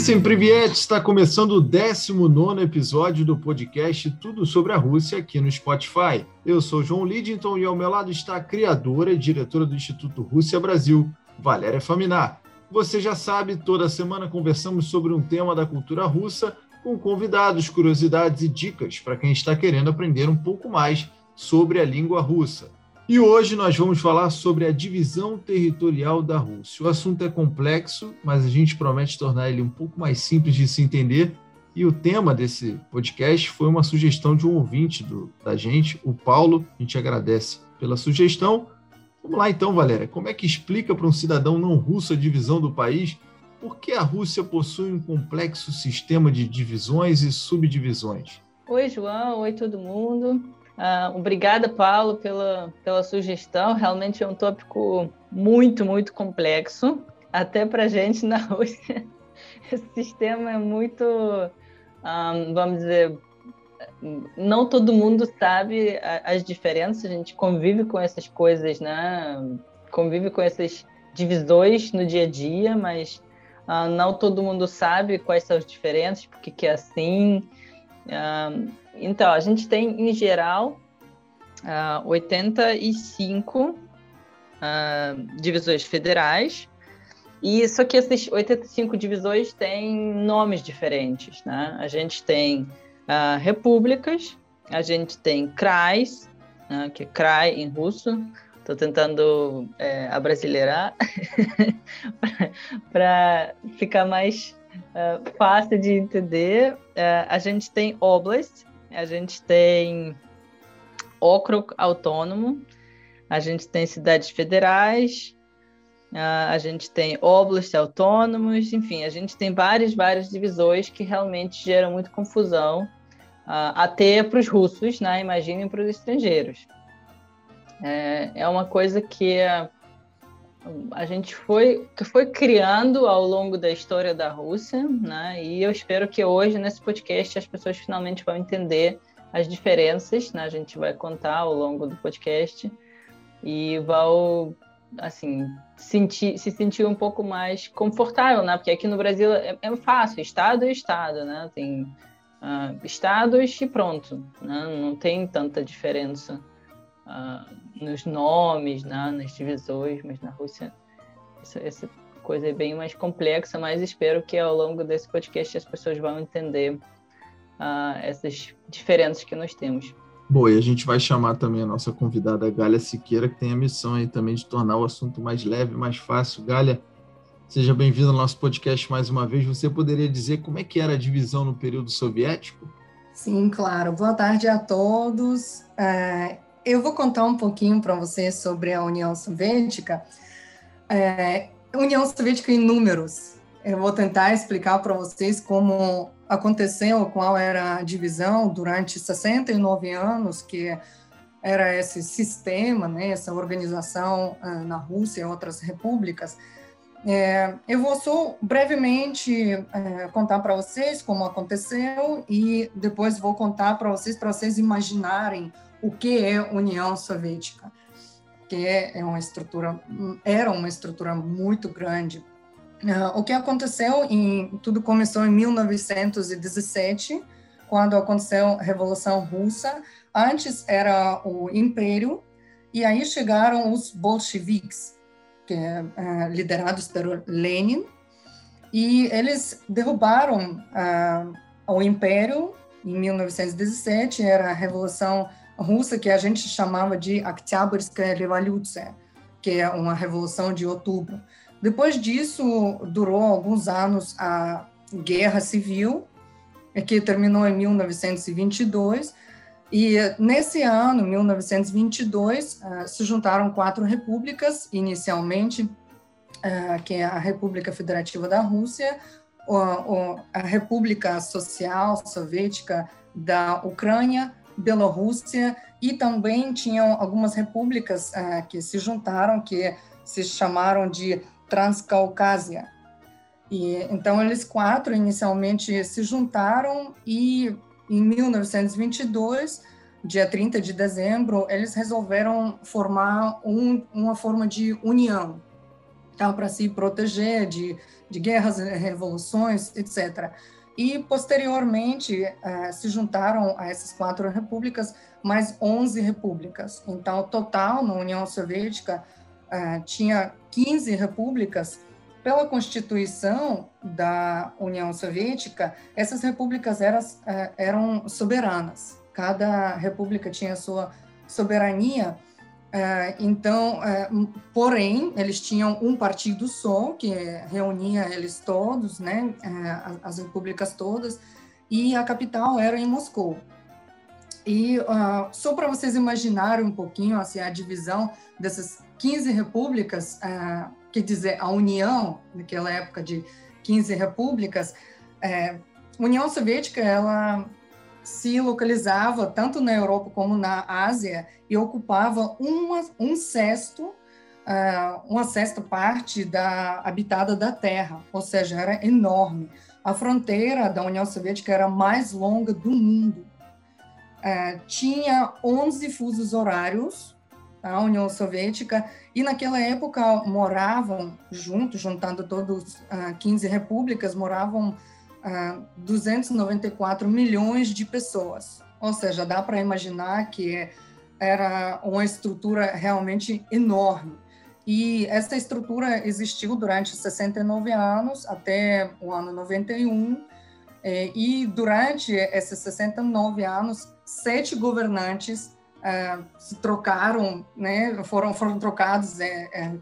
Christian Privietti, está começando o 19 episódio do podcast Tudo sobre a Rússia aqui no Spotify. Eu sou João Lidington e ao meu lado está a criadora e diretora do Instituto Rússia Brasil, Valéria Faminar. Você já sabe, toda semana conversamos sobre um tema da cultura russa com convidados, curiosidades e dicas para quem está querendo aprender um pouco mais sobre a língua russa. E hoje nós vamos falar sobre a divisão territorial da Rússia. O assunto é complexo, mas a gente promete tornar ele um pouco mais simples de se entender. E o tema desse podcast foi uma sugestão de um ouvinte do, da gente, o Paulo. A gente agradece pela sugestão. Vamos lá então, Valéria. Como é que explica para um cidadão não russo a divisão do país? Por que a Rússia possui um complexo sistema de divisões e subdivisões? Oi, João. Oi, todo mundo. Uh, obrigada, Paulo, pela, pela sugestão. Realmente é um tópico muito, muito complexo, até para gente na Rússia. Esse sistema é muito, um, ah, vamos dizer, não todo mundo sabe as diferenças, a gente convive com essas coisas, né? Convive com essas divisões no dia a dia, mas uh, não todo mundo sabe quais são as diferenças, porque que é assim. Então, a gente tem, em geral, uh, 85 uh, divisões federais, e só que essas 85 divisões têm nomes diferentes, né? A gente tem uh, repúblicas, a gente tem krais, né? que é krai em russo, estou tentando é, abrasileirar para ficar mais uh, fácil de entender. Uh, a gente tem oblast, a gente tem okrug autônomo, a gente tem cidades federais, a gente tem oblastes autônomos, enfim, a gente tem várias, várias divisões que realmente geram muita confusão, até para os russos, né? imaginem para os estrangeiros. É, é uma coisa que a, gente foi, que foi criando ao longo da história da Rússia, né? e eu espero que hoje, nesse podcast, as pessoas finalmente vão entender as diferenças, né? A gente vai contar ao longo do podcast e vão assim sentir, se sentir um pouco mais confortável, né? Porque aqui no Brasil é, é fácil, estado é estado, né? Tem uh, estados e pronto, né? Não tem tanta diferença uh, nos nomes, né? Nas divisões, mas na Rússia essa, essa coisa é bem mais complexa. Mas espero que ao longo desse podcast as pessoas vão entender uh, essas diferenças que nós temos. Bom, e a gente vai chamar também a nossa convidada Gália Siqueira, que tem a missão aí também de tornar o assunto mais leve, mais fácil. Gália, seja bem-vinda ao nosso podcast mais uma vez. Você poderia dizer como é que era a divisão no período soviético? Sim, claro. Boa tarde a todos. É, eu vou contar um pouquinho para vocês sobre a União Soviética. É, União Soviética em números. Eu vou tentar explicar para vocês como aconteceu, qual era a divisão durante 69 anos que era esse sistema, né, essa organização uh, na Rússia e outras repúblicas. É, eu vou só brevemente é, contar para vocês como aconteceu e depois vou contar para vocês para vocês imaginarem o que é União Soviética, que é uma estrutura era uma estrutura muito grande Uh, o que aconteceu em tudo começou em 1917, quando aconteceu a Revolução Russa. Antes era o Império e aí chegaram os bolcheviques, que uh, liderados por Lenin, e eles derrubaram uh, o Império em 1917. Era a Revolução Russa que a gente chamava de Октябрьская Revolução, que é uma revolução de outubro. Depois disso, durou alguns anos a Guerra Civil, que terminou em 1922, e nesse ano, 1922, eh, se juntaram quatro repúblicas, inicialmente, eh, que é a República Federativa da Rússia, a República Social Soviética da Ucrânia, Bielorrússia, e também tinham algumas repúblicas eh, que se juntaram, que se chamaram de Transcaucásia. E então eles quatro inicialmente se juntaram e em 1922, dia 30 de dezembro, eles resolveram formar um, uma forma de união. tal, para se proteger de, de guerras, revoluções, etc. E, posteriormente, uh, se juntaram a essas quatro repúblicas mais 11 repúblicas. Então, total, na União Soviética, uh, tinha 15 repúblicas. Pela Constituição da União Soviética, essas repúblicas eram, uh, eram soberanas. Cada república tinha sua soberania. Uh, então, porém, eles tinham um partido só, que reunia eles todos, né, as repúblicas todas, e a capital era em Moscou. E uh, só para vocês imaginarem um pouquinho assim, a divisão dessas 15 repúblicas, uh, quer dizer, a União, naquela época de 15 repúblicas, uh, União Soviética ela se localizava tanto na Europa como na Ásia e ocupava uma, um sexto, uh, uma sexta parte da habitada da Terra, ou seja, era enorme. A fronteira da União Soviética era a mais longa do mundo é, tinha 11 fusos horários, tá, a União Soviética, e naquela época moravam juntos, juntando todos uh, 15 repúblicas, moravam uh, 294 milhões de pessoas. Ou seja, dá para imaginar que era uma estrutura realmente enorme. E essa estrutura existiu durante 69 anos, até o ano 91, é, e durante esses 69 anos, sete governantes é, se trocaram, né, foram, foram trocados é, é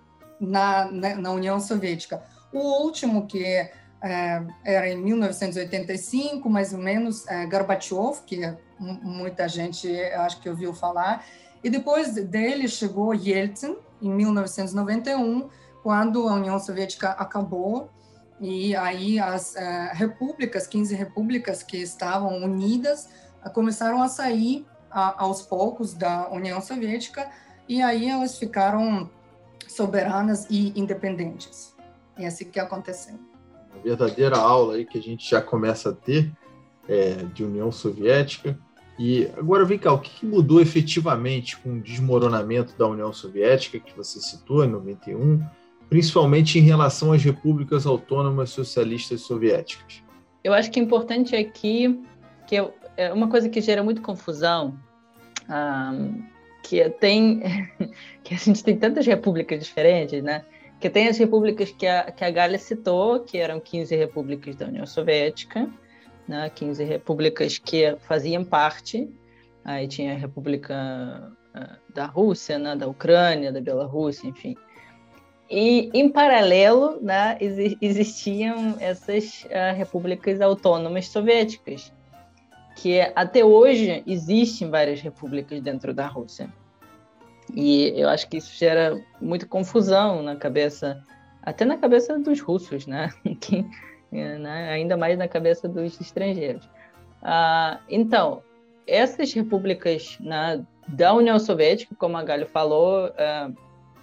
na, né, na União Soviética. O último, que é, era em 1985, mais ou menos, é, Gorbachev, que muita gente acho que ouviu falar, e depois dele chegou Yeltsin, em 1991, quando a União Soviética acabou, e aí as repúblicas, 15 repúblicas que estavam unidas, começaram a sair aos poucos da União Soviética e aí elas ficaram soberanas e independentes. É assim que aconteceu. Verdadeira aula aí que a gente já começa a ter é, de União Soviética. E agora vem cá, o que mudou efetivamente com o desmoronamento da União Soviética, que você citou em 91, principalmente em relação às repúblicas autônomas socialistas soviéticas? Eu acho que é importante aqui que é uma coisa que gera muito confusão, um, que tem que a gente tem tantas repúblicas diferentes, né? Que tem as repúblicas que a, que a Gália citou, que eram 15 repúblicas da União Soviética, né? 15 repúblicas que faziam parte. Aí tinha a República ah, da Rússia, né? da Ucrânia, da Bielorrússia, enfim. E, em paralelo, né, existiam essas uh, repúblicas autônomas soviéticas, que até hoje existem várias repúblicas dentro da Rússia. E eu acho que isso gera muita confusão na cabeça, até na cabeça dos russos, né? que, né? ainda mais na cabeça dos estrangeiros. Uh, então, essas repúblicas né, da União Soviética, como a Galho falou, uh,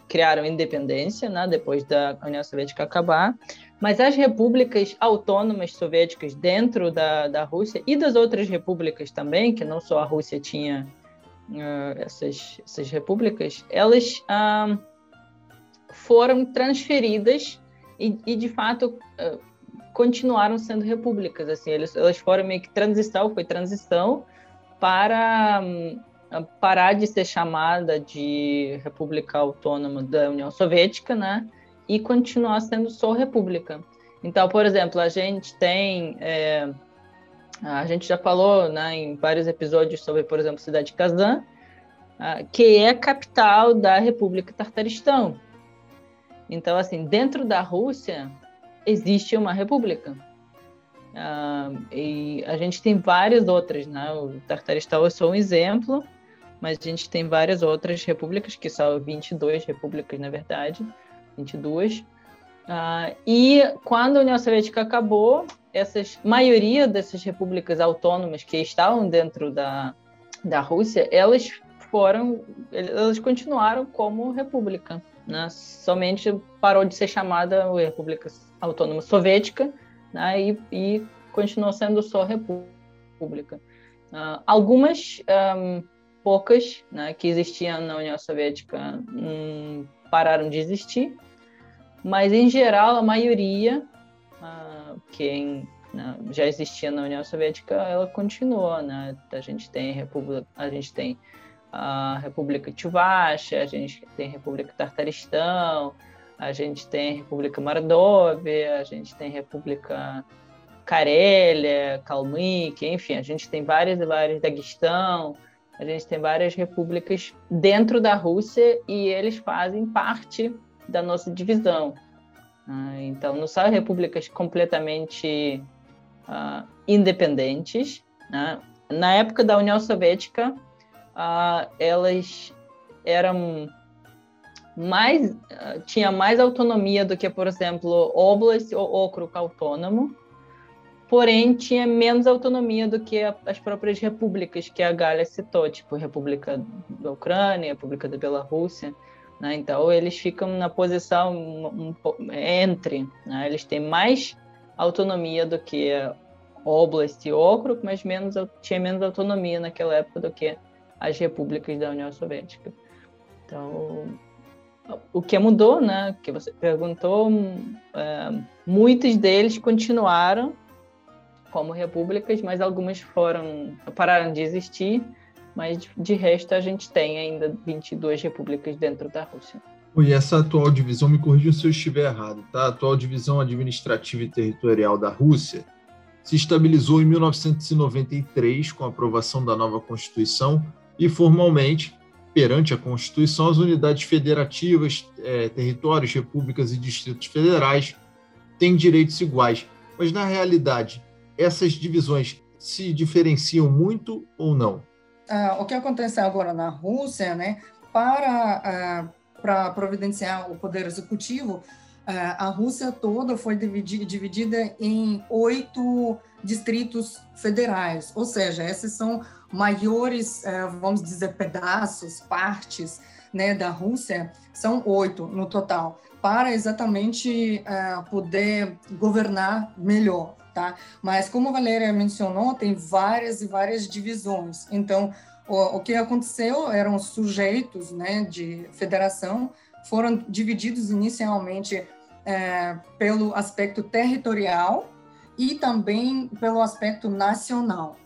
criaram independência, né, depois da União Soviética acabar, mas as repúblicas autônomas soviéticas dentro da, da Rússia e das outras repúblicas também, que não só a Rússia tinha uh, essas, essas repúblicas, elas uh, foram transferidas e, e de fato, uh, continuaram sendo repúblicas. Assim, eles, elas foram meio que transição, foi transição para um, parar de ser chamada de República Autônoma da União Soviética, né? E continuar sendo só república. Então, por exemplo, a gente tem. É, a gente já falou né, em vários episódios sobre, por exemplo, a cidade de Kazan, que é a capital da República Tartaristão. Então, assim, dentro da Rússia existe uma república. Uh, e a gente tem várias outras, né? O Tartaristão é só um exemplo, mas a gente tem várias outras repúblicas, que são 22 repúblicas, na verdade, 22. Uh, e quando a União Soviética acabou, essas maioria dessas repúblicas autônomas que estavam dentro da, da Rússia, elas foram, elas continuaram como república, né? Somente parou de ser chamada República Autônoma Soviética, né? E, e continuou sendo só república. Uh, algumas um, poucas né, que existiam na União Soviética hum, pararam de existir. Mas em geral a maioria uh, que né, já existia na União Soviética, ela continua, né? A gente tem República, a gente tem a República Tchuvasha, a gente tem República Tartaristão, a gente tem República Mordóvia, a gente tem República Carélia, Kalmyk, enfim, a gente tem várias e várias, Daguestão, a gente tem várias repúblicas dentro da Rússia e eles fazem parte da nossa divisão. Ah, então, não são repúblicas completamente uh, independentes. Né? Na época da União Soviética, uh, elas eram mais uh, tinha mais autonomia do que, por exemplo, Oblast ou Okrug autônomo, porém tinha menos autonomia do que as próprias repúblicas que a Gália citou, tipo República da Ucrânia, República da Bielorrússia. Né? Então eles ficam na posição um, um, entre, né? eles têm mais autonomia do que Oblast e Okrug, mas menos, tinha menos autonomia naquela época do que as repúblicas da União Soviética. Então, o que mudou, né, que você perguntou, é, muitos deles continuaram como repúblicas, mas algumas foram pararam de existir, mas de, resto a gente tem ainda 22 repúblicas dentro da Rússia. E essa atual divisão, me corrija se eu estiver errado, tá? A atual divisão administrativa e territorial da Rússia se estabilizou em 1993 com a aprovação da nova Constituição e formalmente, perante a Constituição, as unidades federativas, é, territórios, repúblicas e distritos federais têm direitos iguais. Mas na realidade, essas divisões se diferenciam muito ou não? Ah, o que acontece agora na Rússia, né? Para ah, para providenciar o poder executivo, eh, a Rússia toda foi dividida em oito distritos federais, ou seja, esses são maiores, vamos dizer, pedaços, partes né, da Rússia, são oito no total, para exatamente poder governar melhor. Tá? Mas, como a Valéria mencionou, tem várias e várias divisões. Então, o, o que aconteceu eram sujeitos né, de federação foram divididos inicialmente é, pelo aspecto territorial e também pelo aspecto nacional.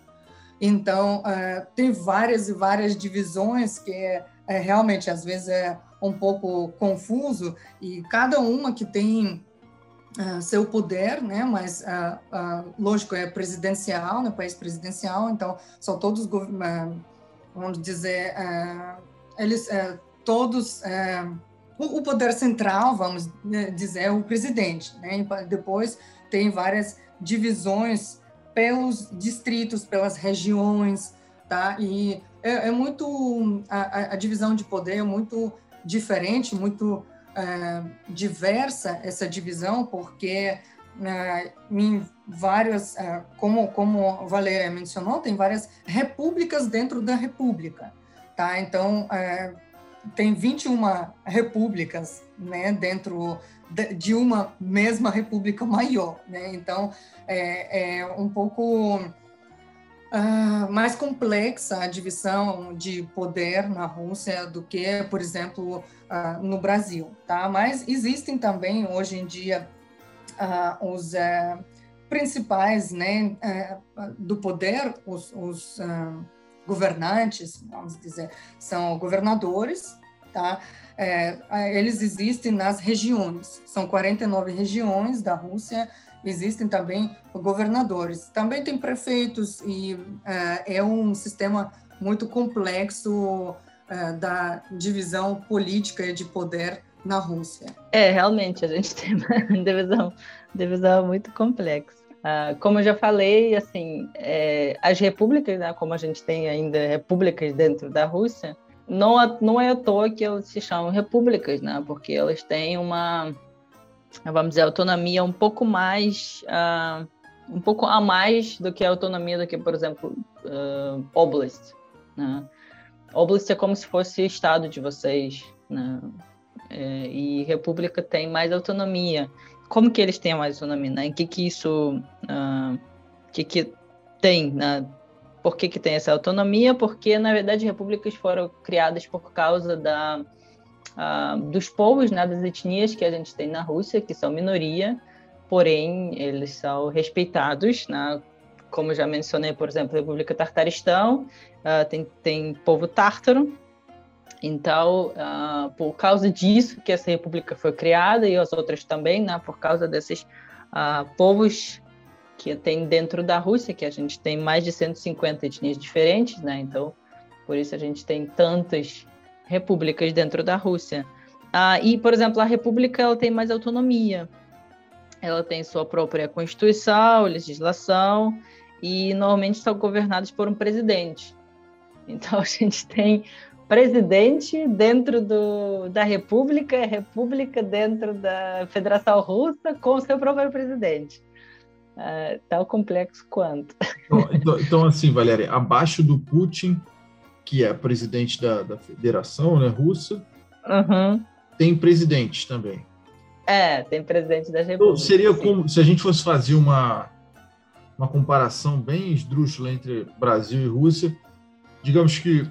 Então, é, tem várias e várias divisões que é, realmente às vezes é um pouco confuso e cada uma que tem uh, seu poder, né? Mas uh, lógico é presidencial, né? País presidencial, então são todos vamos dizer, eles todos, o, o, poder central, vamos né, dizer, é o presidente, né? Depois tem várias divisões pelos distritos, pelas regiões, tá? E é, é muito a, a, divisão de poder é muito diferente, muito é, diversa essa divisão, porque né, em várias, é, como, como Valéria mencionou, tem várias repúblicas dentro da república, tá? Então, é, tem 21 repúblicas, né, dentro de uma mesma república maior, né? Então, é, é um pouco uh, mais complexa a divisão de poder na Rússia do que, por exemplo, uh, no Brasil, tá? Mas existem também, hoje em dia, uh, os uh, principais né, uh, do poder, os, os governantes, vamos dizer, são governadores, tá? É, eles existem nas regiões, são 49 regiões da Rússia, existem também governadores. Também tem prefeitos e é um sistema muito complexo da divisão política e de poder na Rússia. É, realmente, a gente tem uma divisão, divisão muito complexa. Uh, como eu já falei, assim, é, as repúblicas, né, como a gente tem ainda repúblicas dentro da Rússia, não, não é à toa que elas se chamam repúblicas, né, porque elas têm uma, vamos dizer, autonomia um pouco mais, uh, um pouco a mais do que a autonomia do que, por exemplo, uh, Oblast. Né? Oblast é como se fosse estado de vocês, né? é, e república tem mais autonomia. Como que eles têm mais autonomia? Né? Em que que isso, uh, que que tem? Né? Por que que tem essa autonomia? Porque na verdade repúblicas foram criadas por causa da uh, dos povos, né, das etnias que a gente tem na Rússia, que são minoria, porém eles são respeitados, né, como já mencionei, por exemplo, a República Tartaristão, uh, tem, tem povo tártaro, então, uh, por causa disso que essa república foi criada e as outras também, né, por causa desses povos que tem dentro da Rússia, que a gente tem mais de 150 etnias diferentes, né? Então, por isso a gente tem tantas repúblicas dentro da Rússia. Ah, e, por exemplo, a república ela tem mais autonomia. Ela tem sua própria constituição, legislação e normalmente são governados por um presidente. Então a gente tem presidente dentro do, da república, república dentro da Federação Russa com seu próprio presidente. Uh, tão complexo quanto. Então, então, então, assim, Valéria, abaixo do Putin, que é presidente da, da Federação né, Russa, uhum. tem presidente também. É, tem presidente da República. Então, seria sim. como se a gente fosse fazer uma, uma comparação bem esdrúxula entre Brasil e Rússia. Digamos que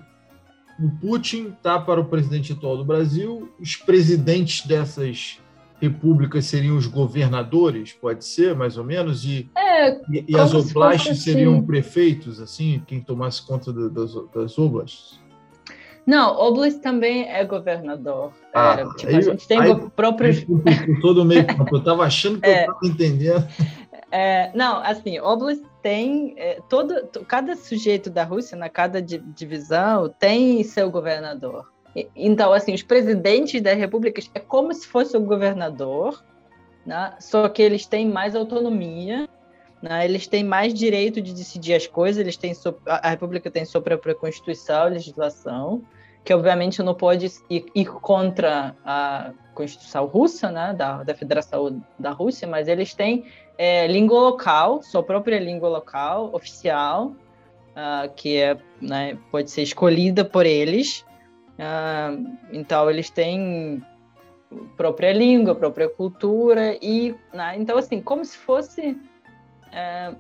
o Putin está para o presidente atual do Brasil, os presidentes dessas repúblicas seriam os governadores, pode ser, mais ou menos, e, é, e, e as oblastes assim. seriam prefeitos, assim, quem tomasse conta do, das, das oblastes? Não, oblast também é governador. Ah, Era, tipo, aí, a gente tem aí, próprios... Todo meio eu estava achando que é, eu estava entendendo. É, não, assim, oblast tem é, todo, cada sujeito da Rússia, na cada divisão, tem seu governador. Então, assim, os presidentes das repúblicas é como se fosse o governador, né? só que eles têm mais autonomia, né? eles têm mais direito de decidir as coisas, eles têm a república tem sua própria constituição, legislação, que obviamente não pode ir, ir contra a constituição russa, né? da, da Federação da Rússia, mas eles têm é, língua local, sua própria língua local, oficial, uh, que é, né, pode ser escolhida por eles, Uh, então, eles têm própria língua, própria cultura e, né, então assim, como se fosse uh,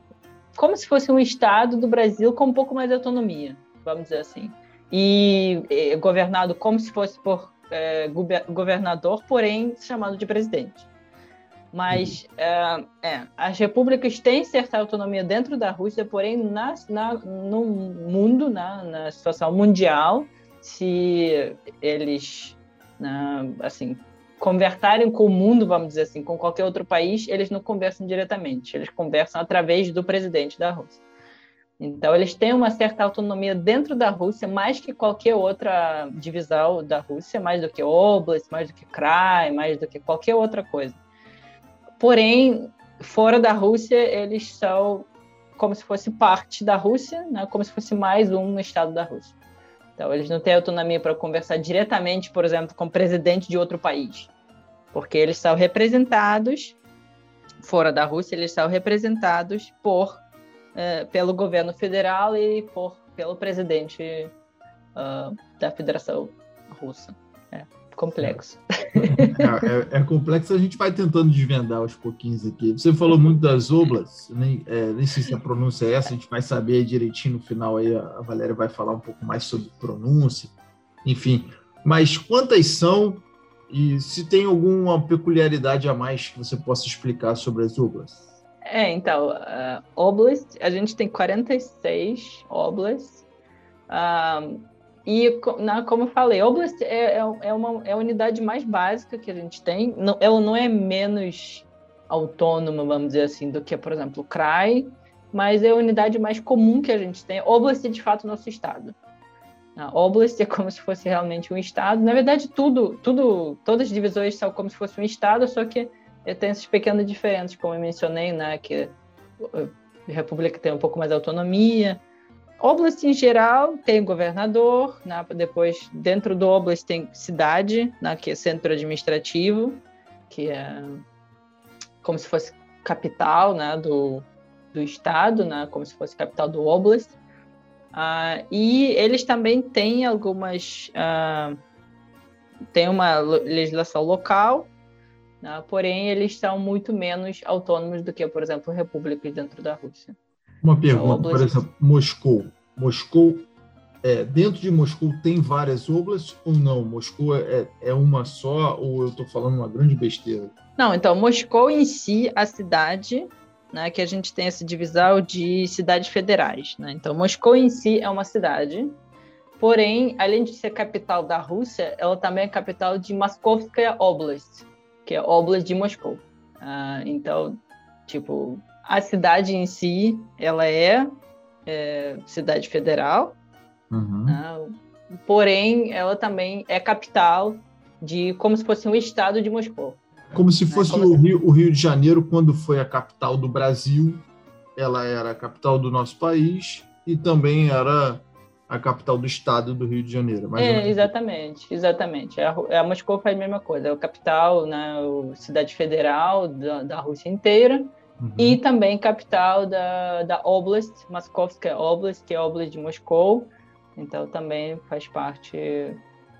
como se fosse um estado do Brasil com um pouco mais de autonomia, vamos dizer assim, e, e governado como se fosse por uh, governador, porém chamado de presidente. Mas uhum. é, as repúblicas têm certa autonomia dentro da Rússia, porém na, na no mundo, na, na situação mundial, se eles, né, assim, conversarem com o mundo, vamos dizer assim, com qualquer outro país, eles não conversam diretamente, eles conversam através do presidente da Rússia. Então, eles têm uma certa autonomia dentro da Rússia, mais que qualquer outra divisão da Rússia, mais do que Oblast, mais do que Krai, mais do que qualquer outra coisa. Porém, fora da Rússia, eles são como se fosse parte da Rússia, né? como se fosse mais um estado da Rússia. Então, eles não têm autonomia para conversar diretamente, por exemplo, com o presidente de outro país, porque eles são representados, fora da Rússia, eles são representados por, uh, pelo governo federal e por, pelo presidente uh, da Federação Russa complexo. É, é, é, complexo, a gente vai tentando desvendar aos pouquinhos aqui. Você falou muito das oblas, nem, é, nem sei se a pronúncia é essa, a gente vai saber direitinho no final aí, a Valéria vai falar um pouco mais sobre pronúncia, enfim. Mas quantas são e se tem alguma peculiaridade a mais que você possa explicar sobre as oblas? É, então, uh, oblast, a gente tem 46 oblasts. Uh, e, na, como eu falei, Oblast é, é, é, uma, é a unidade mais básica que a gente tem. Não, ela não é menos autônoma, vamos dizer assim, do que, por exemplo, o CRAI, mas é a unidade mais comum que a gente tem. Oblast é, de fato, nosso estado. A Oblast é como se fosse realmente um estado. Na verdade, tudo, tudo, todas as divisões são como se fosse um estado, só que tem essas pequenas diferenças, como eu mencionei, né, que a República tem um pouco mais de autonomia, Oblast em geral tem governador, né? depois dentro do Oblast tem cidade, né? que é centro administrativo, que é como se fosse capital né? do, do estado, né? como se fosse capital do Oblast. Uh, e eles também têm algumas. Uh, uma legislação local, né? porém eles são muito menos autônomos do que, por exemplo, repúblicas dentro da Rússia. Uma pergunta, por exemplo, Moscou. Moscou é, dentro de Moscou tem várias oblasts ou não? Moscou é, é uma só ou eu estou falando uma grande besteira? Não, então, Moscou em si, a cidade, né, que a gente tem essa divisão de cidades federais. Né? Então, Moscou em si é uma cidade, porém, além de ser capital da Rússia, ela também é capital de Moskovskaya Oblast, que é Oblast de Moscou. Uh, então, tipo, a cidade em si, ela é, é cidade federal, uhum. né? porém, ela também é capital de como se fosse um estado de Moscou. Como se né, fosse como o, Rio, o Rio de Janeiro, quando foi a capital do Brasil, ela era a capital do nosso país e também era a capital do estado do Rio de Janeiro. É, exatamente, exatamente. A, a Moscou faz a mesma coisa, é a capital, né, a cidade federal da, da Rússia inteira, uhum. e também capital da, da Oblast, Moskovskaya Oblast, que é a Oblast de Moscou, então também faz parte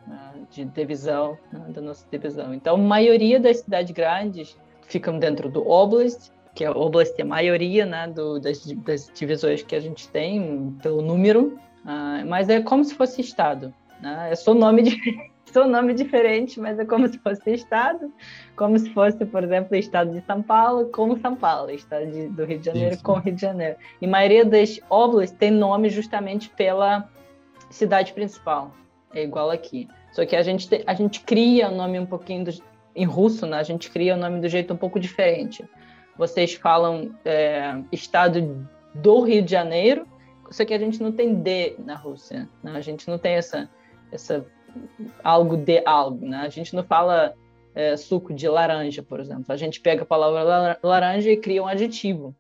né, de divisão, né, da nossa divisão. Então, a maioria das cidades grandes ficam dentro do Oblast, que a Oblast é a maioria né, do, das, das, divisões que a gente tem pelo número, uh, mas é como se fosse Estado. Né? É só nome diferente. Só nome diferente, mas é como se fosse Estado, como se fosse, por exemplo, Estado de São Paulo, como São Paulo, Estado de, do Rio de Janeiro Isso. com Rio de Janeiro. E a maioria das obras tem nome justamente pela cidade principal, é igual aqui. Só que a gente, a gente cria o nome um pouquinho do, em russo, né? A gente cria o nome do jeito um pouco diferente. Vocês falam é, estado do Rio de Janeiro, só que a gente não tem D na Rússia. Né? A gente não tem essa, essa algo de algo. Né? A gente não fala é, suco de laranja, por exemplo. A gente pega a palavra laranja e cria um adjetivo.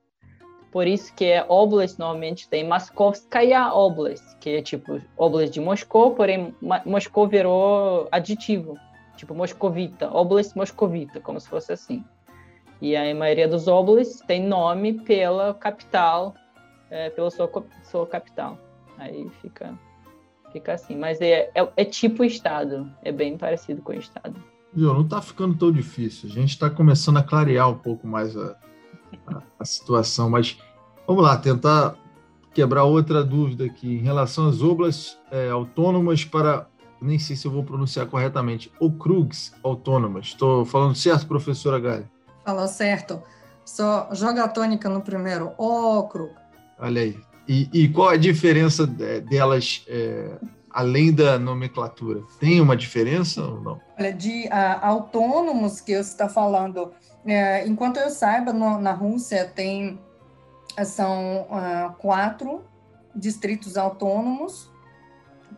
Por isso que é Oblast normalmente tem Moskovskaya Oblast, que é tipo Oblast de Moscou, porém Moscou virou aditivo, tipo Moscovita, Oblast Moscovita, como se fosse assim. E a maioria dos oblasts tem nome pela capital, é, pela sua, sua capital. Aí fica, fica assim. Mas é, é, é tipo Estado, é bem parecido com o Estado. Viu, não está ficando tão difícil. A gente está começando a clarear um pouco mais a, a, a situação. Mas vamos lá, tentar quebrar outra dúvida aqui em relação às obras é, autônomas para, nem sei se eu vou pronunciar corretamente, OCRUGs autônomas. Estou falando certo, professora Galha? Falou certo. Só joga a tônica no primeiro, OCRUG. Olha aí. E, e qual a diferença delas é, além da nomenclatura? Tem uma diferença ou não? Olha, de uh, autônomos que você está falando, é, enquanto eu saiba, no, na Rússia tem são uh, quatro distritos autônomos,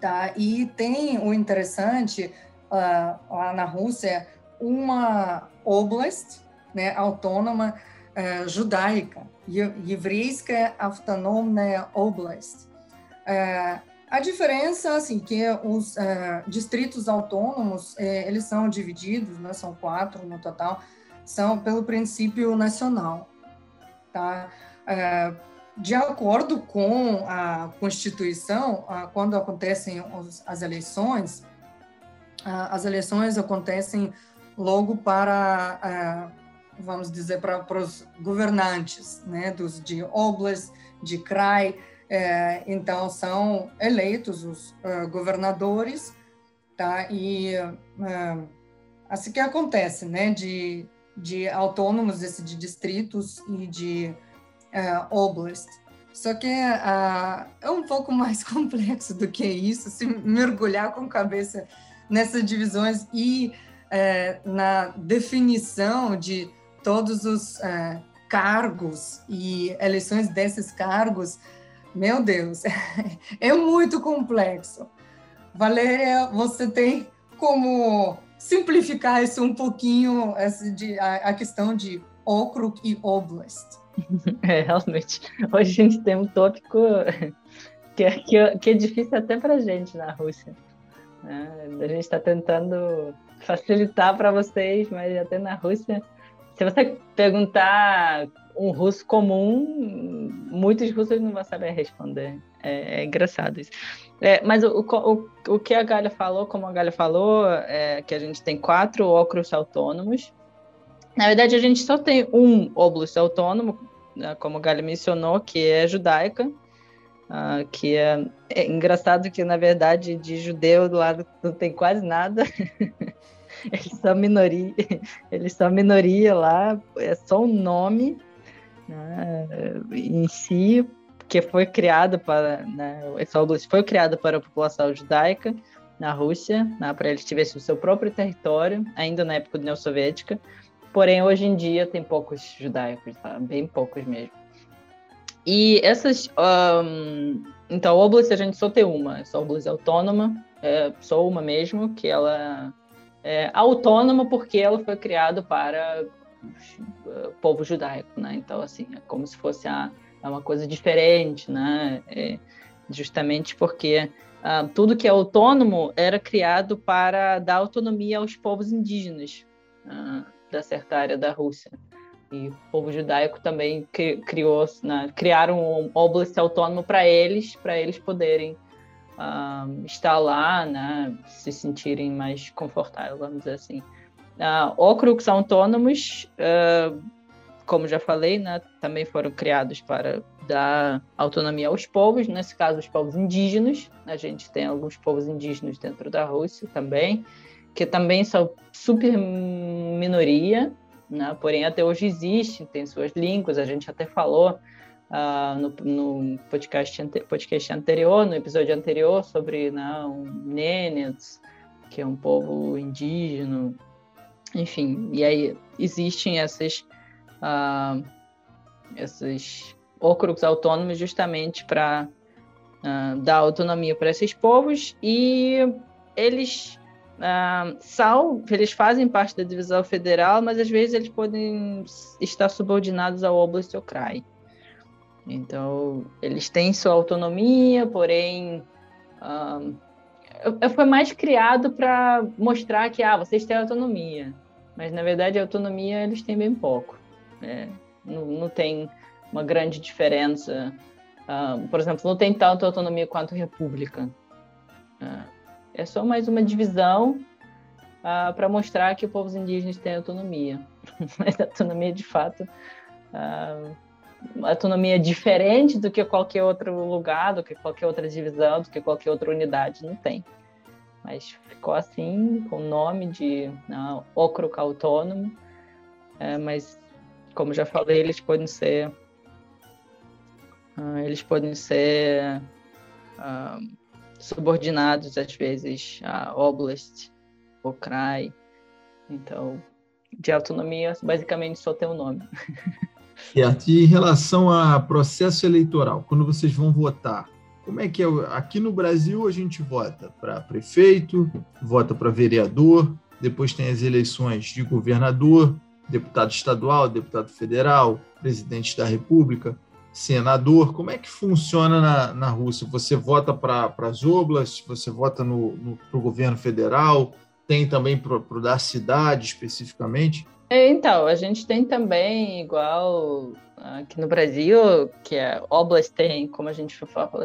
tá? E tem o interessante uh, lá na Rússia uma oblast, né, autônoma uh, judaica, Еврейская автономная область. a diferença, assim, que os distritos autônomos, eh, eles são divididos, né, são quatro no total, são pelo princípio nacional, tá? É, de acordo com a Constituição, quando acontecem as eleições, as eleições acontecem logo para, é, vamos dizer, para, os governantes, né, dos de oblast, de krai, é, então são eleitos os governadores, tá? E assim que acontece, né, de de autônomos, esse de distritos e de uh. Só que uh, é um pouco mais complexo do que isso, se mergulhar com cabeça nessas divisões e uh, na definição de todos os uh, cargos e eleições desses cargos, meu Deus, é muito complexo. Valéria, você tem como simplificar isso um pouquinho, essa de, a, a questão de okrug e oblast. É, realmente. Hoje a gente tem um tópico que é, que, é, difícil até para a gente na Rússia. Né? A gente está tentando facilitar para vocês, mas até na Rússia, se você perguntar um russo comum, muitos russos não vão saber responder. É, é engraçado isso. É, mas o, o, o que a Galha falou, como a Galha falou, é que a gente tem quatro óculos autônomos. Na verdade, a gente só tem um óculos autônomo, né, como a Galha mencionou, que é judaica. uh, que é, é, engraçado que, na verdade, de judeu do lado não tem quase nada. eles são minoria, eles são minoria lá, é só um nome né, em si, que foi criado para, né, oblast foi criada para a população judaica na Rússia, né, para eles tivessem o seu próprio território, ainda na época da União Soviética, porém hoje em dia tem poucos judaicos, tá? bem poucos mesmo. E essas. Um, então, a Oblast a gente só tem uma, essa Oblast é autônoma, é só uma mesmo, que ela é autônoma porque ela foi criada para o povo judaico, né? Então, assim, é como se fosse a, é uma coisa diferente, né? É justamente porque uh, tudo que é autônomo era criado para dar autonomia aos povos indígenas uh, da certa área da Rússia. E o povo judaico também criou, né, criaram um oblast autônomo para eles, para eles poderem uh, estar lá, né, se sentirem mais confortáveis, vamos dizer assim. Uh, Okrux autônomos, uh, como já falei, né, também foram criados para dar autonomia aos povos, nesse caso os povos indígenas. A gente tem alguns povos indígenas dentro da Rússia também, que também são super minoria, né? porém até hoje existe, tem suas línguas, a gente até falou uh, no, no, podcast, podcast anterior, no episódio anterior, sobre né, um Nenets, que é um povo indígena, enfim, e aí existem essas, uh, esses okrugos autônomos justamente para uh, ah, dar autonomia para esses povos e eles Uh, eles fazem parte da divisão federal, mas às vezes eles podem estar subordinados ao Oblast ou CRAI. Então, eles têm sua autonomia, porém, uh, foi mais criado para mostrar que ah, vocês têm autonomia. Mas, na verdade, a autonomia eles têm bem pouco. Né? Não, não tem uma grande diferença. Por exemplo, não tem tanta autonomia quanto a república. É só mais uma divisão uh, ah, para mostrar que os povos indígenas têm autonomia. Mas autonomia, de fato, uh, autonomia diferente do que qualquer outro lugar, do que qualquer outra divisão, do que qualquer outra unidade, não tem. Mas ficou assim, com o nome de uh, Okrug Autônomo. Uh, mas, como já falei, eles podem ser. Uh, eles podem ser. Uh, subordinados, às vezes, a Oblast ou. Então, de autonomia, basicamente só tem o um nome. E em relação a processo eleitoral, quando vocês vão votar, como é que é? Aqui no Brasil a gente vota para prefeito, vota para vereador, depois tem as eleições de governador, deputado estadual, deputado federal, presidente da República senador. Como é que funciona na, na Rússia? Você vota para as oblas, você vota no, o governo federal, tem também para da cidade especificamente? É, então, a gente tem também, igual aqui no Brasil, que é Oblast tem, como a gente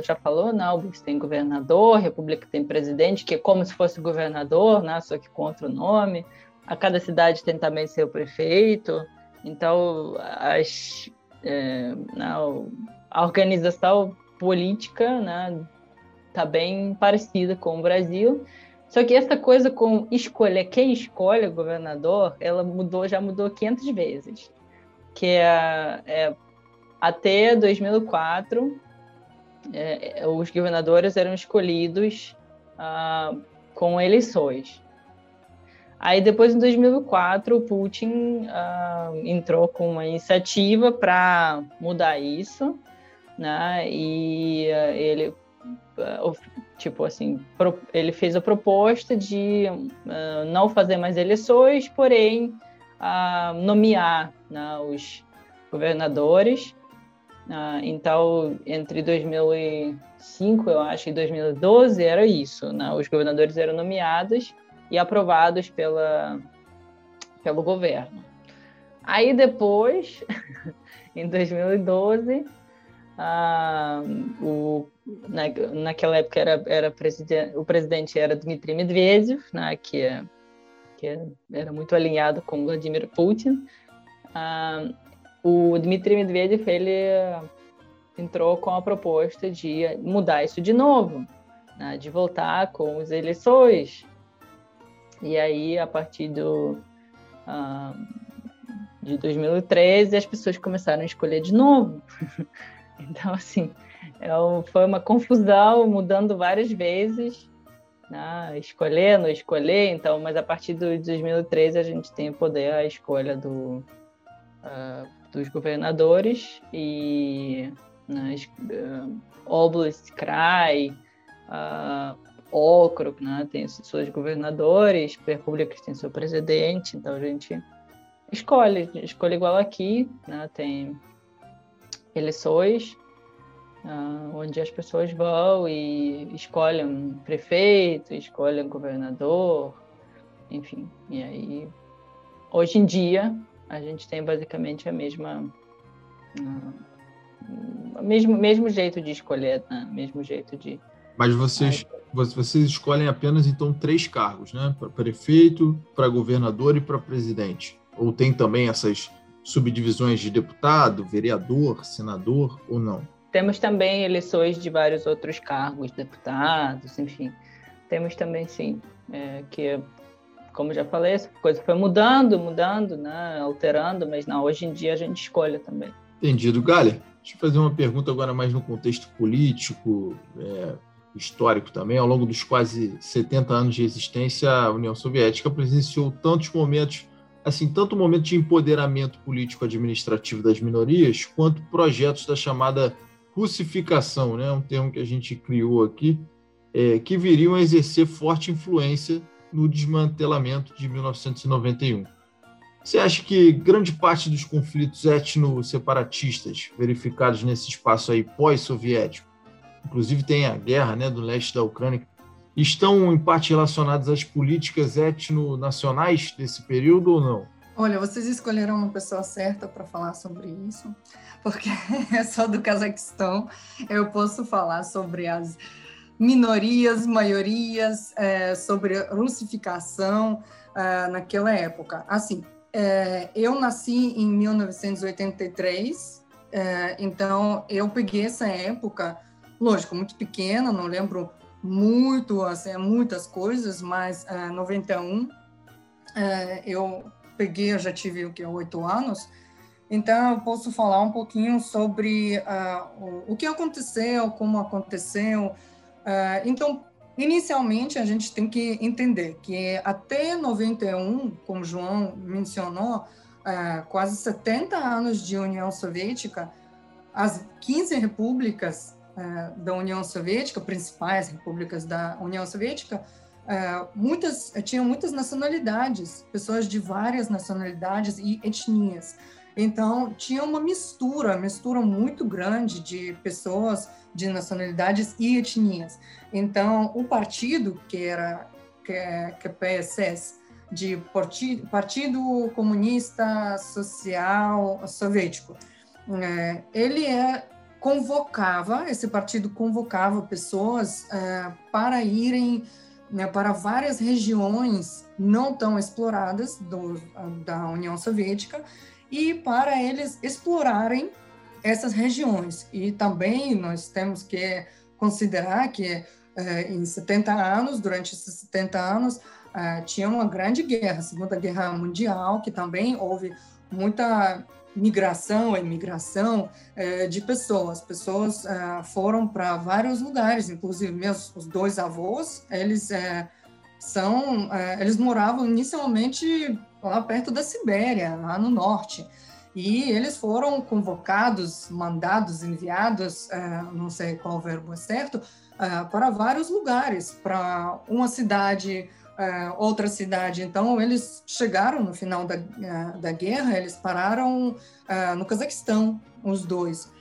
já falou, né? Oblast tem governador, República tem presidente, que é como se fosse governador, né? Só que com outro nome. A cada cidade tem também seu prefeito. Então, as é, a organização política né, tá bem parecida com o Brasil. Só que essa coisa com escolher quem escolhe o governador, ela mudou, já mudou 500 vezes. Que é, é até 2004, é, os governadores eram escolhidos ah, com eleições. Aí depois, em 2004, o Putin uh, entrou com uma iniciativa para mudar isso, né? E uh, ele, tipo assim, ele fez a proposta de não fazer mais eleições, porém nomear né, os governadores. então, entre 2005, eu acho, e 2012 era isso, né? Os governadores eram nomeados e aprovados pela, pelo governo. Aí depois, em 2012, ah, o, na, naquela época era, era presidente, o presidente era Dmitry Medvedev, né, que, é, que era muito alinhado com Vladimir Putin. Ah, o Dmitry Medvedev ele entrou com a proposta de mudar isso de novo, né, de voltar com as eleições. E aí, a partir do, de 2013, as pessoas começaram a escolher de novo. então, assim, é, foi uma confusão, mudando várias vezes, né, escolhendo, escolher. Então, mas a partir de 2013 a gente tem o poder a escolha do, uh, dos governadores e nas uh, Oblast, Krai, uh, Okrug, né, tem seus governadores, repúblicas tem seu presidente, então a gente escolhe, escolhe igual aqui, né, tem eleições uh, onde as pessoas vão e escolhem um prefeito, escolhem um governador, enfim, e aí hoje em dia a gente tem basicamente a mesma uh, mesmo, mesmo jeito de escolher, né? mesmo jeito de. Mas vocês, vocês escolhem apenas então três cargos, né? Para prefeito, para governador e para presidente. Ou tem também essas subdivisões de deputado, vereador, senador ou não? Temos também eleições de vários outros cargos, deputados, enfim. Temos também, sim, é, que, como já falei, essa coisa foi mudando, mudando, né, alterando, mas não, hoje em dia a gente escolhe também. Entendido. Galha, Deixa eu fazer uma pergunta agora mais no contexto político, é, histórico também. Ao longo dos quase 70 anos de existência, a União Soviética presenciou tantos momentos, assim, tanto momento de empoderamento político-administrativo das minorias, quanto projetos da chamada russificação, né, um termo que a gente criou aqui, é, que viriam a exercer forte influência no desmantelamento de 1991. Você acha que grande parte dos conflitos etno-separatistas verificados nesse espaço aí pós-soviético, inclusive tem a guerra né, do leste da Ucrânia, estão em parte relacionados às políticas etno-nacionais desse período ou não? Olha, vocês escolheram uma pessoa certa para falar sobre isso, porque é só do Cazaquistão. Eu posso falar sobre as minorias, maiorias, é, sobre russificação é, naquela época. Assim, é, eu nasci em 1983, é, então eu peguei essa época, lógico, muito pequena, não lembro muito, assim, muitas coisas, mas é, 91 é, eu peguei, eu já tive o que oito anos, então eu posso falar um pouquinho sobre uh, o, o, que aconteceu, como aconteceu. Uh, então Inicialmente, a gente tem que entender que até 91, como João mencionou, é, quase 70 anos de União Soviética, as 15 repúblicas é, da União Soviética, principais repúblicas da União Soviética, é, muitas tinham muitas nacionalidades, pessoas de várias nacionalidades e etnias. Então, tinha uma mistura, mistura muito grande de pessoas de nacionalidades e etnias. Então, o partido, que era que, é, que é PSS, de Partido, partido Comunista Social Soviético, ele é, convocava, esse partido convocava pessoas é, para irem né, para várias regiões não tão exploradas do, da União Soviética e para eles explorarem essas regiões. E também nós temos que considerar que eh, em 70 anos, durante esses 70 anos, eh, tinha uma grande guerra, a Segunda Guerra Mundial, que também houve muita migração, imigração eh, de pessoas. Pessoas eh, foram para vários lugares, inclusive meus os dois avós, eles eh, são, eh, eles moravam inicialmente lá perto da Sibéria, lá no norte. E eles foram convocados, mandados, enviados, uh, não sei qual verbo é certo, uh, para vários lugares, para uma cidade, uh, outra cidade. Então, eles chegaram no final da, da guerra, eles pararam no Cazaquistão, os dois,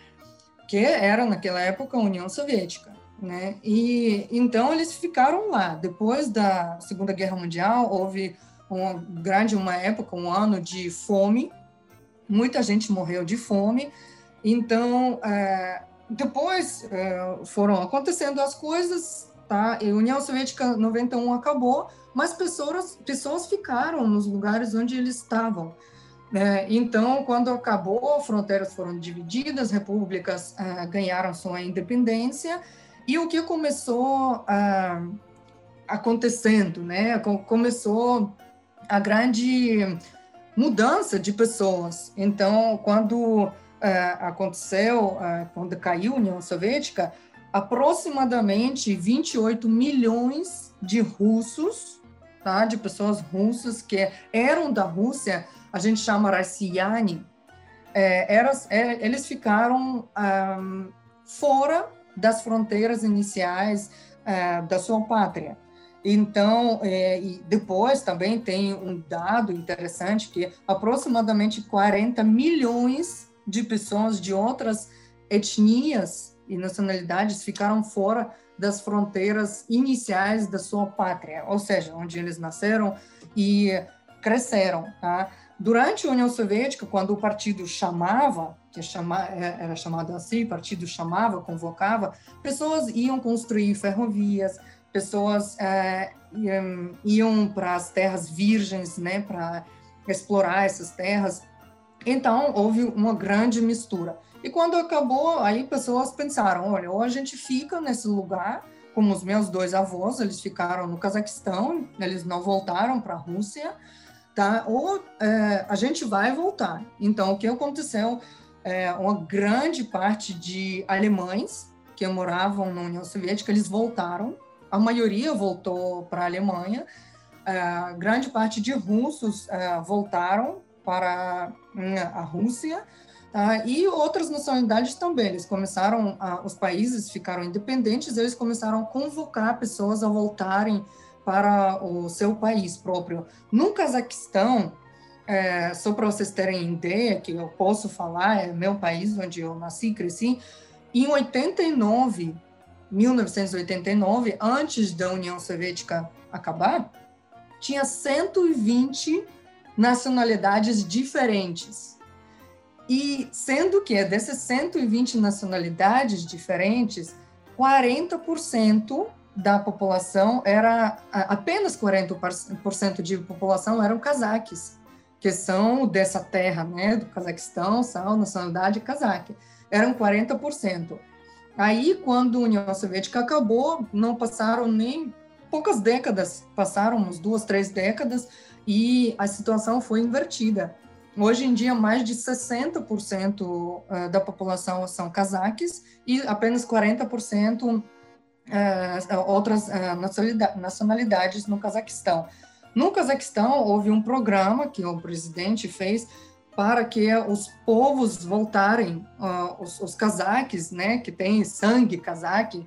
que era naquela época a União Soviética. Né? E então eles ficaram lá. Depois da Segunda Guerra Mundial, houve uma grande uma época, um ano de fome. Muita gente morreu de fome. Então, é, depois é, foram acontecendo as coisas, tá? E a União Soviética 91 acabou, mas pessoas pessoas ficaram nos lugares onde eles estavam. É, então, quando acabou, fronteiras foram divididas, repúblicas uh, ganharam sua independência, e o que começou uh, acontecendo, né? Começou a grande mudança de pessoas. Então, quando uh, aconteceu, quando caiu a União Soviética, aproximadamente 28 milhões de russos, tá? de pessoas russas que eram da Rússia, a gente chama Rassiani, é, é, eles ficaram um, fora das fronteiras iniciais é, da sua pátria. Então, é, depois também tem um dado interessante que aproximadamente 40 milhões de pessoas de outras etnias e nacionalidades ficaram fora das fronteiras iniciais da sua pátria, ou seja, onde eles nasceram e cresceram, tá? Durante a União Soviética, quando o partido chamava, que chama, é, era chamado assim, partido chamava, convocava, pessoas iam construir ferrovias, pessoas é, iam, para as terras virgens, né, para explorar essas terras. Então, houve uma grande mistura. E quando acabou, aí pessoas pensaram, olha, ou a gente fica nesse lugar, como os meus dois avós, eles ficaram no Cazaquistão, eles não voltaram para a Rússia, tá? Ou é, a gente vai voltar. Então, o que aconteceu? É, uma grande parte de alemães que moravam na União Soviética, eles voltaram. A maioria voltou para a Alemanha. É, grande parte de russos é, voltaram para hum, a Rússia. Tá? E outras nacionalidades também. Eles começaram, a, os países ficaram independentes, eles começaram a convocar pessoas a voltarem para o seu país próprio. No Cazaquistão, é, só para vocês terem ideia, que eu posso falar, é meu país onde eu nasci e cresci, em 89, 1989, antes da União Soviética acabar, tinha 120 nacionalidades diferentes. E sendo que dessas 120 nacionalidades diferentes, 40% da população era apenas 40% de população eram cazaques, que são dessa terra, né, do Cazaquistão, são nacionalidade cazaque. Eram 40%. Aí, quando a União Soviética acabou, não passaram nem poucas décadas, passaram umas duas, três décadas, e a situação foi invertida. Hoje em dia, mais de 60% eh, da população são cazaques e apenas 40% uh, outras uh, nacionalidades no Cazaquistão. No Cazaquistão, houve um programa que o presidente fez para que os povos voltarem, os, os cazaques, né, que têm sangue cazaque,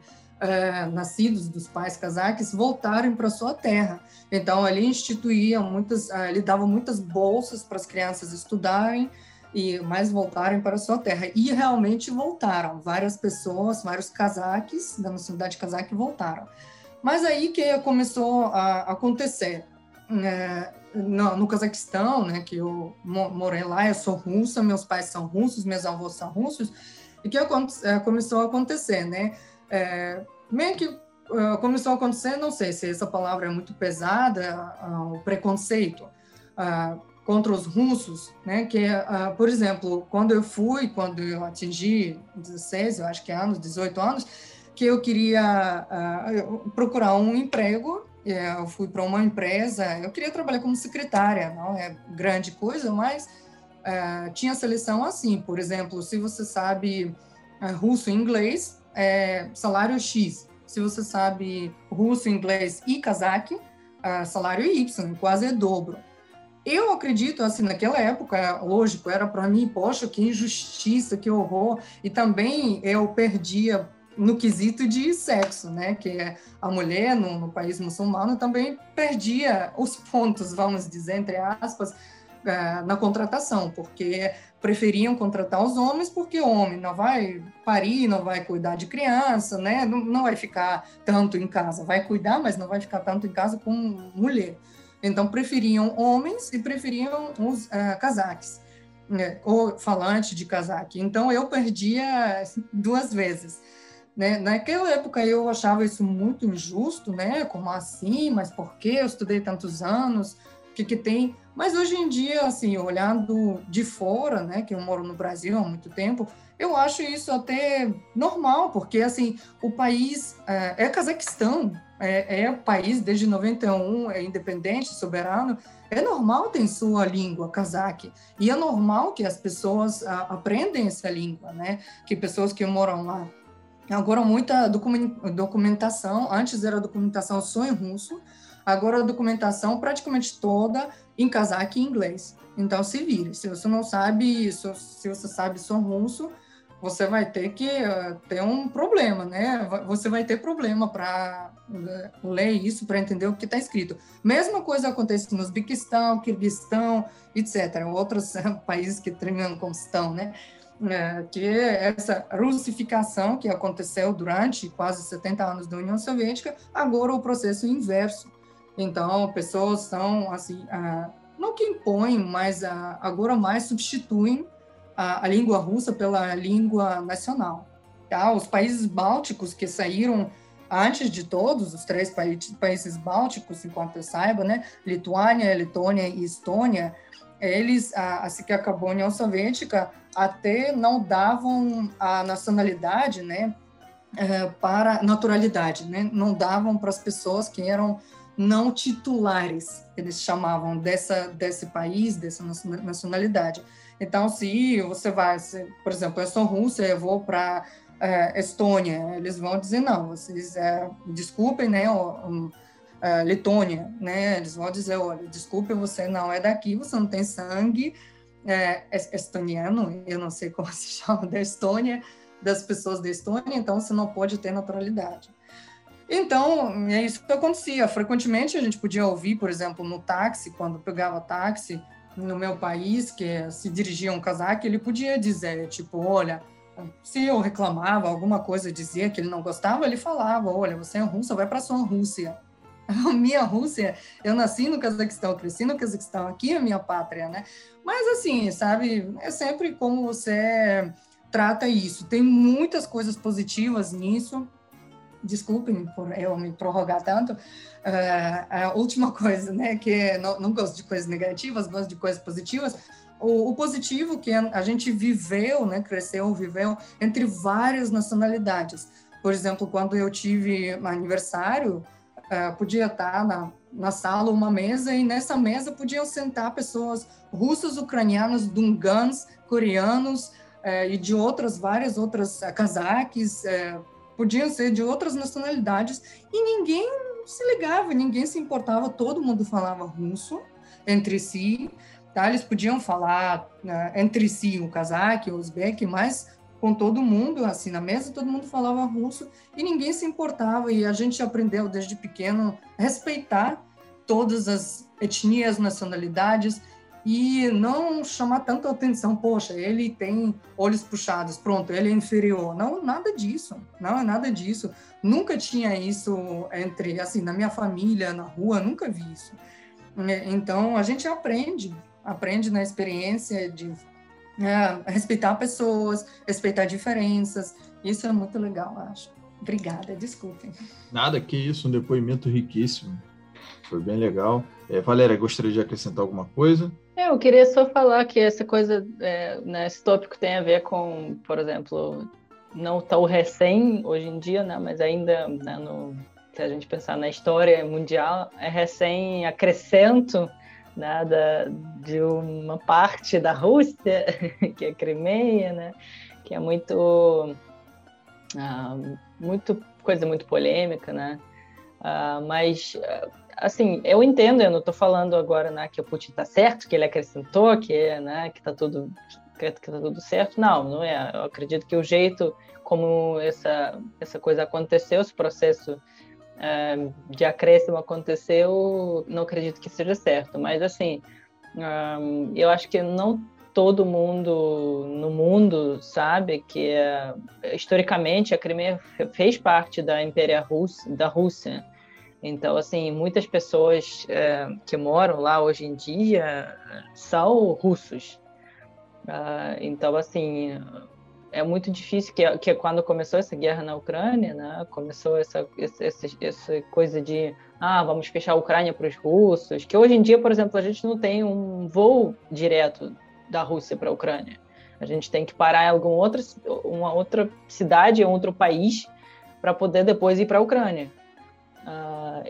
nascidos dos pais cazaques, voltarem para sua terra. Então, ele instituía muitas, uh, ele dava muitas bolsas para as crianças estudarem, e mais voltarem para sua terra. E realmente voltaram. Várias pessoas, vários cazaques da nacionalidade cazaque voltaram. Mas aí que começou a acontecer. É, no, no Cazaquistão, né, que eu morei lá, eu sou russa, meus pais são russos, meus avós são russos, e que é, começou a acontecer, né? É, meio que uh, começou a acontecer, não sei se essa palavra é muito pesada, uh, o preconceito. Uh, contra os russos, né? Que, por exemplo, quando eu fui, quando eu atingi 16, eu acho que anos, 18 anos, que eu queria procurar um emprego, eu fui para uma empresa, eu queria trabalhar como secretária, não é grande coisa, mas tinha seleção assim, por exemplo, se você sabe russo e inglês, é salário X. Se você sabe russo, inglês e cazaque, salário Y, quase é dobro. Eu acredito, assim, naquela época, lógico, era para mim, poxa, que injustiça, que horror. E também eu perdia no quesito de sexo, né? Que a mulher no, no país muçulmano também perdia os pontos, vamos dizer, entre aspas, na contratação, porque preferiam contratar os homens porque o homem não vai parir, não vai cuidar de criança, né? Não, não vai ficar tanto em casa, vai cuidar, mas não vai ficar tanto em casa com mulher. Então, preferiam homens e preferiam os uh, cazaques, né, ou falante de cazaque. Então, eu perdia duas vezes. Né? Naquela época, eu achava isso muito injusto, né? Como assim? Mas por que eu estudei tantos anos? Que, que tem. Mas hoje em dia, assim, olhando de fora, né, que eu moro no Brasil há muito tempo, eu acho isso até normal, porque assim o país é, é Cazaquistão, é, é país desde 91, é independente, soberano. É normal ter sua língua cazaque e é normal que as pessoas a, aprendem essa língua, né? Que pessoas que moram lá. Agora muita documentação, antes era documentação só em russo, agora a documentação praticamente toda em cazaque e inglês. Então se vire. Se você não sabe, se você sabe só russo, você vai ter que uh, ter um problema, né? Você vai ter problema para uh, ler isso, para entender o que está escrito. Mesma coisa acontece no Uzbequistão, Kirguistão, etc. Outros uh, países que terminam com estão, né? que essa russificação que aconteceu durante quase 70 anos da União Soviética, agora o processo inverso. Então, pessoas são, assim, não que impõem, mas agora mais substituem a, a língua russa pela língua nacional. Tá? Os países bálticos que saíram antes de todos, os três países bálticos, enquanto eu saiba, né, Lituânia, Letônia e Estônia, eles, assim que acabou a União Soviética, até não davam a nacionalidade, né, eh, para naturalidade, né, não davam para as pessoas que eram não titulares, eles chamavam dessa desse país, dessa nacionalidade. Então, se você vai, se, por exemplo, eu sou russa, eu vou para é, Estônia, eles vão dizer não, vocês é, desculpem, né, um, é, Letônia, né, eles vão dizer, olha, desculpe, você não é daqui, você não tem sangue é, estoniano, eu não sei como se chama da Estônia, das pessoas da Estônia, então você não pode ter naturalidade. Então, é isso que acontecia. Frequentemente a gente podia ouvir, por exemplo, no táxi, quando pegava táxi, no meu país, que se dirigia um casaco, ele podia dizer, tipo, olha, se eu reclamava alguma coisa, dizia que ele não gostava, ele falava, olha, você é russa, vai para sua Rússia. A minha Rússia, eu nasci no Cazaquistão, cresci no Cazaquistão, aqui é a minha pátria, né? Mas assim, sabe, é sempre como você trata isso. Tem muitas coisas positivas nisso, desculpem por eu me prorrogar tanto, uh, a última coisa, né, que não, não gosto de coisas negativas, gosto de coisas positivas, o, o, positivo que a gente viveu, né, cresceu, viveu entre várias nacionalidades. Por exemplo, quando eu tive aniversário, uh, podia estar na, na sala uma mesa e nessa mesa podiam sentar pessoas russas, ucranianas, dungans, coreanos uh, e de outras, várias outras uh, cazaques, podiam ser de outras nacionalidades e ninguém se ligava, ninguém se importava, todo mundo falava russo entre si, tá? Eles podiam falar né, entre si o cazaque, o uzbek, mas com todo mundo, assim, na mesa todo mundo falava russo e ninguém se importava e a gente aprendeu desde pequeno a respeitar todas as etnias, nacionalidades e não chamar tanta atenção, poxa, ele tem olhos puxados, pronto, ele é inferior. Não, nada disso, não é nada disso. Nunca tinha isso entre, assim, na minha família, na rua, nunca vi isso. É, então, a gente aprende, aprende na experiência de é, respeitar pessoas, respeitar diferenças. Isso é muito legal, acho. Obrigada, desculpem. Nada, que isso, um depoimento riquíssimo. Foi bem legal. É, Valéria, gostaria de acrescentar alguma coisa? É, eu queria só falar que essa coisa, é, né, esse tópico tem a ver com, por exemplo, não tão recém hoje em dia, né, mas ainda né, no, se a gente pensar na história mundial, é recém acrescento né, da, de uma parte da Rússia, que é a Crimeia, né, que é muito, ah, muito coisa muito polêmica, né, ah, mas assim, eu entendo, eu não estou falando agora né, que o Putin está certo, que ele acrescentou, que né, que está tudo que tá tudo certo. Não, não é. Eu acredito que o jeito como essa essa coisa aconteceu, esse processo é, de acréscimo aconteceu, não acredito que seja certo. Mas assim, eu acho que não todo mundo no mundo sabe que historicamente a Crimeia fez parte da Impéria Russa, da Rússia. Então, assim, muitas pessoas é, que moram lá hoje em dia são russos. Uh, então, assim, é muito difícil que, que quando começou essa guerra na Ucrânia, né, começou essa, essa, essa coisa de ah, vamos fechar a Ucrânia para os russos, que hoje em dia, por exemplo, a gente não tem um voo direto da Rússia para a Ucrânia. A gente tem que parar em alguma outra, uma outra cidade, um outro país, para poder depois ir para a Ucrânia.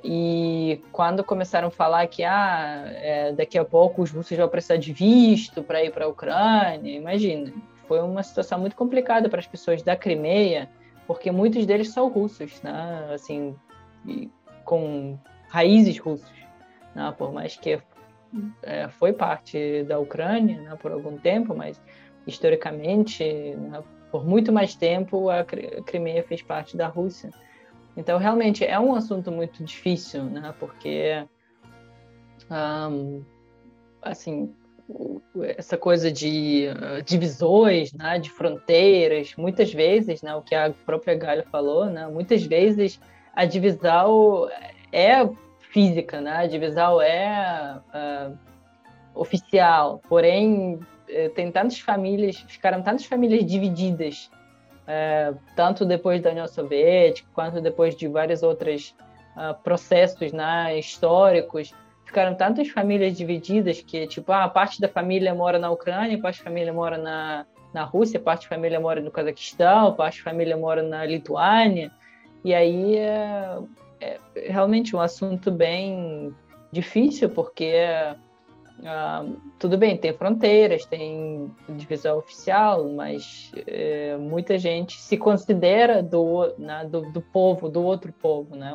E quando começaram a falar que ah, é, daqui a pouco os russos vão precisar de visto para ir para a Ucrânia, imagina, foi uma situação muito complicada para as pessoas da Crimeia, porque muitos deles são russos, né? assim, com raízes russas, né? por mais que é, foi parte da Ucrânia né? por algum tempo, mas historicamente, né? por muito mais tempo, a Crimeia fez parte da Rússia. Então, realmente, é um assunto muito difícil, né? porque, um, assim, essa coisa de uh, divisões, né, de fronteiras, muitas vezes, né, o que a própria Galha falou, né, muitas vezes a divisão é física, né, a divisão é uh, oficial, porém eh, tem tantas famílias, ficaram tantas famílias divididas, uh, tanto depois da União Soviética quanto depois de vários outros uh, processos né, históricos ficaram tantas famílias divididas que, tipo, ah, parte da família mora na Ucrânia, parte da família mora na, na Rússia, parte da família mora no Cazaquistão, parte da família mora na Lituânia. E aí é, é realmente um assunto bem difícil, porque ah, tudo bem, tem fronteiras, tem divisão oficial, mas é, muita gente se considera do, né, do, do povo, do outro povo, né?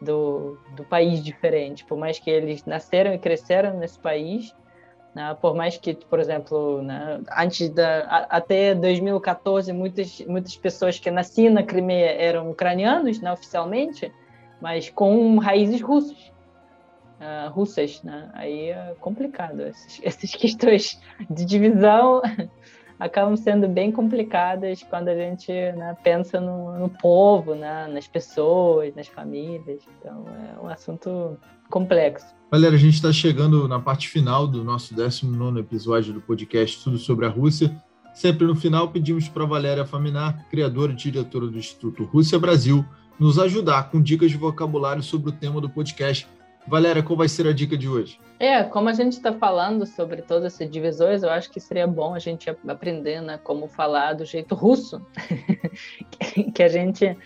do, do país diferente, por mais que eles nasceram e cresceram nesse país, né, por mais que, por exemplo, né, antes da até 2014 muitas muitas pessoas que nasciam na Crimeia eram ucranianos, né, oficialmente, mas com raízes russas. Uh, russas, né? Aí é complicado essas, questões de divisão acabam sendo bem complicadas quando a gente né, pensa no, no, povo, né, nas pessoas, nas famílias. Então, é um assunto complexo. Galera, a gente está chegando na parte final do nosso 19 episódio do podcast Tudo sobre a Rússia. Sempre no final, pedimos para Valéria Faminar, criadora e diretora do Instituto Rússia Brasil, nos ajudar com dicas de vocabulário sobre o tema do podcast Valéria, qual vai ser a dica de hoje? É, como a gente está falando sobre todas essas divisões, eu acho que seria bom a gente aprender né, como falar do jeito russo, que a gente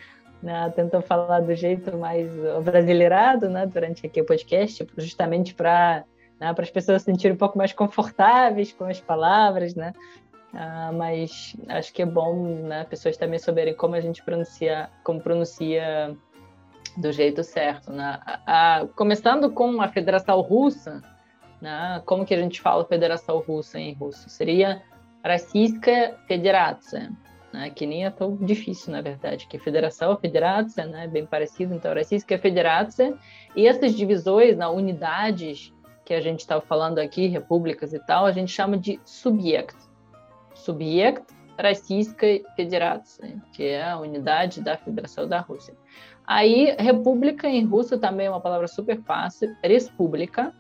né, falar do jeito mais brasileirado né, durante aqui o podcast, justamente para né, as pessoas se sentirem um pouco mais confortáveis com as palavras, né? Ah, mas acho que é bom né, pessoas também souberem como a gente pronuncia, como pronuncia do jeito certo, né? A, a, começando com a Federação Russa, né? Como que a gente fala Federação Russa em russo? Seria Российская Федерация, né? Que nem é tão difícil, na verdade, que Federação, Federação, né? Bem parecido, então Российская Федерация. E essas divisões, na né? unidades que a gente estava falando aqui, repúblicas e tal, a gente chama de subject. Subject Российской Федерации, que é a unidade da Federação da Rússia. Aí, república em russo também é uma palavra super fácil. República.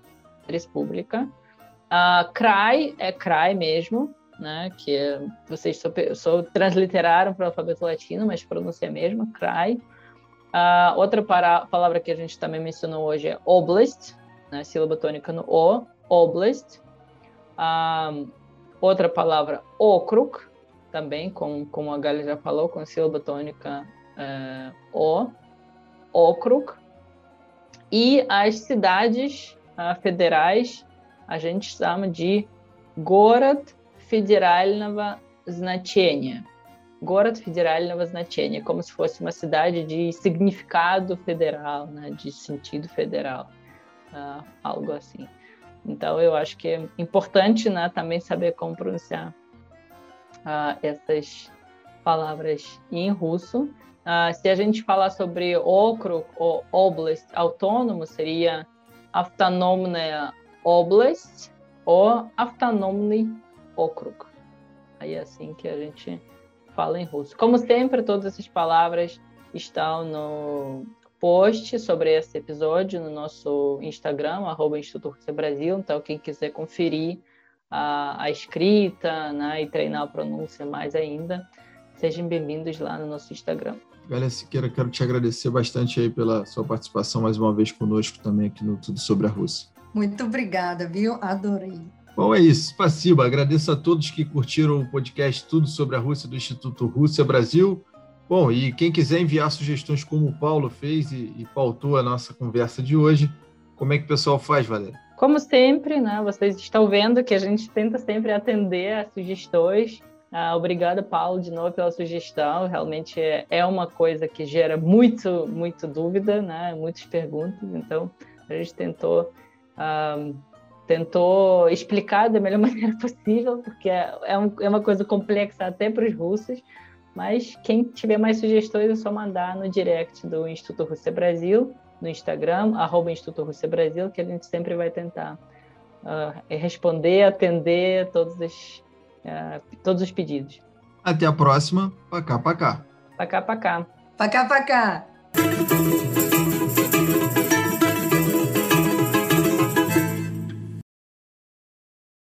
República. Uh, krai é krai mesmo, né? Que é, vocês só, só transliteraram para o alfabeto latino, mas pronúncia é mesmo, krai. Uh, outra para, palavra que a gente também mencionou hoje é oblast, né? sílaba tônica no O, oblast. Uh, outra palavra, okrug, também, com, como a Galia já falou, com sílaba tônica uh, O Okrug, e as cidades uh, federais a gente chama de Город Федерального значения. Город Федерального значения, como se fosse uma cidade de significado federal, né, de sentido federal, uh, algo assim. Então, eu acho que é importante né, também saber como pronunciar uh, essas palavras em russo Uh, se a gente falar sobre okrug ou oblast autônomo, seria Автономная Oblast ou Автономный okrug. Aí é assim que a gente fala em russo. Como sempre, todas essas palavras estão no post sobre esse episódio no nosso Instagram, arroba Instituto Rússia Brasil. Então, quem quiser conferir a, a escrita né, e treinar a pronúncia mais ainda, sejam bem-vindos lá no nosso Instagram. Galia Siqueira, quero te agradecer bastante aí pela sua participação mais uma vez conosco também aqui no Tudo Sobre a Rússia. Muito obrigada, viu? Adorei. Bom, é isso. Spasiba. Agradeço a todos que curtiram o podcast Tudo sobre a Rússia do Instituto Rússia Brasil. Bom, e quem quiser enviar sugestões como o Paulo fez e, e pautou a nossa conversa de hoje, como é que o pessoal faz, Valéria? Como sempre, né, vocês estão vendo que a gente tenta sempre atender a sugestões ah, obrigada, Paulo, de novo pela sugestão. Realmente é, é uma coisa que gera muito, muito dúvida, né? muitas perguntas. Então, a gente tentou, ah, tentou explicar da melhor maneira possível, porque é, é, um, é uma coisa complexa até para os russos. Mas quem tiver mais sugestões é só mandar no direct do Instituto Rússia Brasil, no Instagram, arroba Instituto Rússia Brasil, que a gente sempre vai tentar uh, responder, atender todos os é, todos os pedidos. Até a próxima. Pacá, pacá. Pacá, pacá. Pacá, pacá.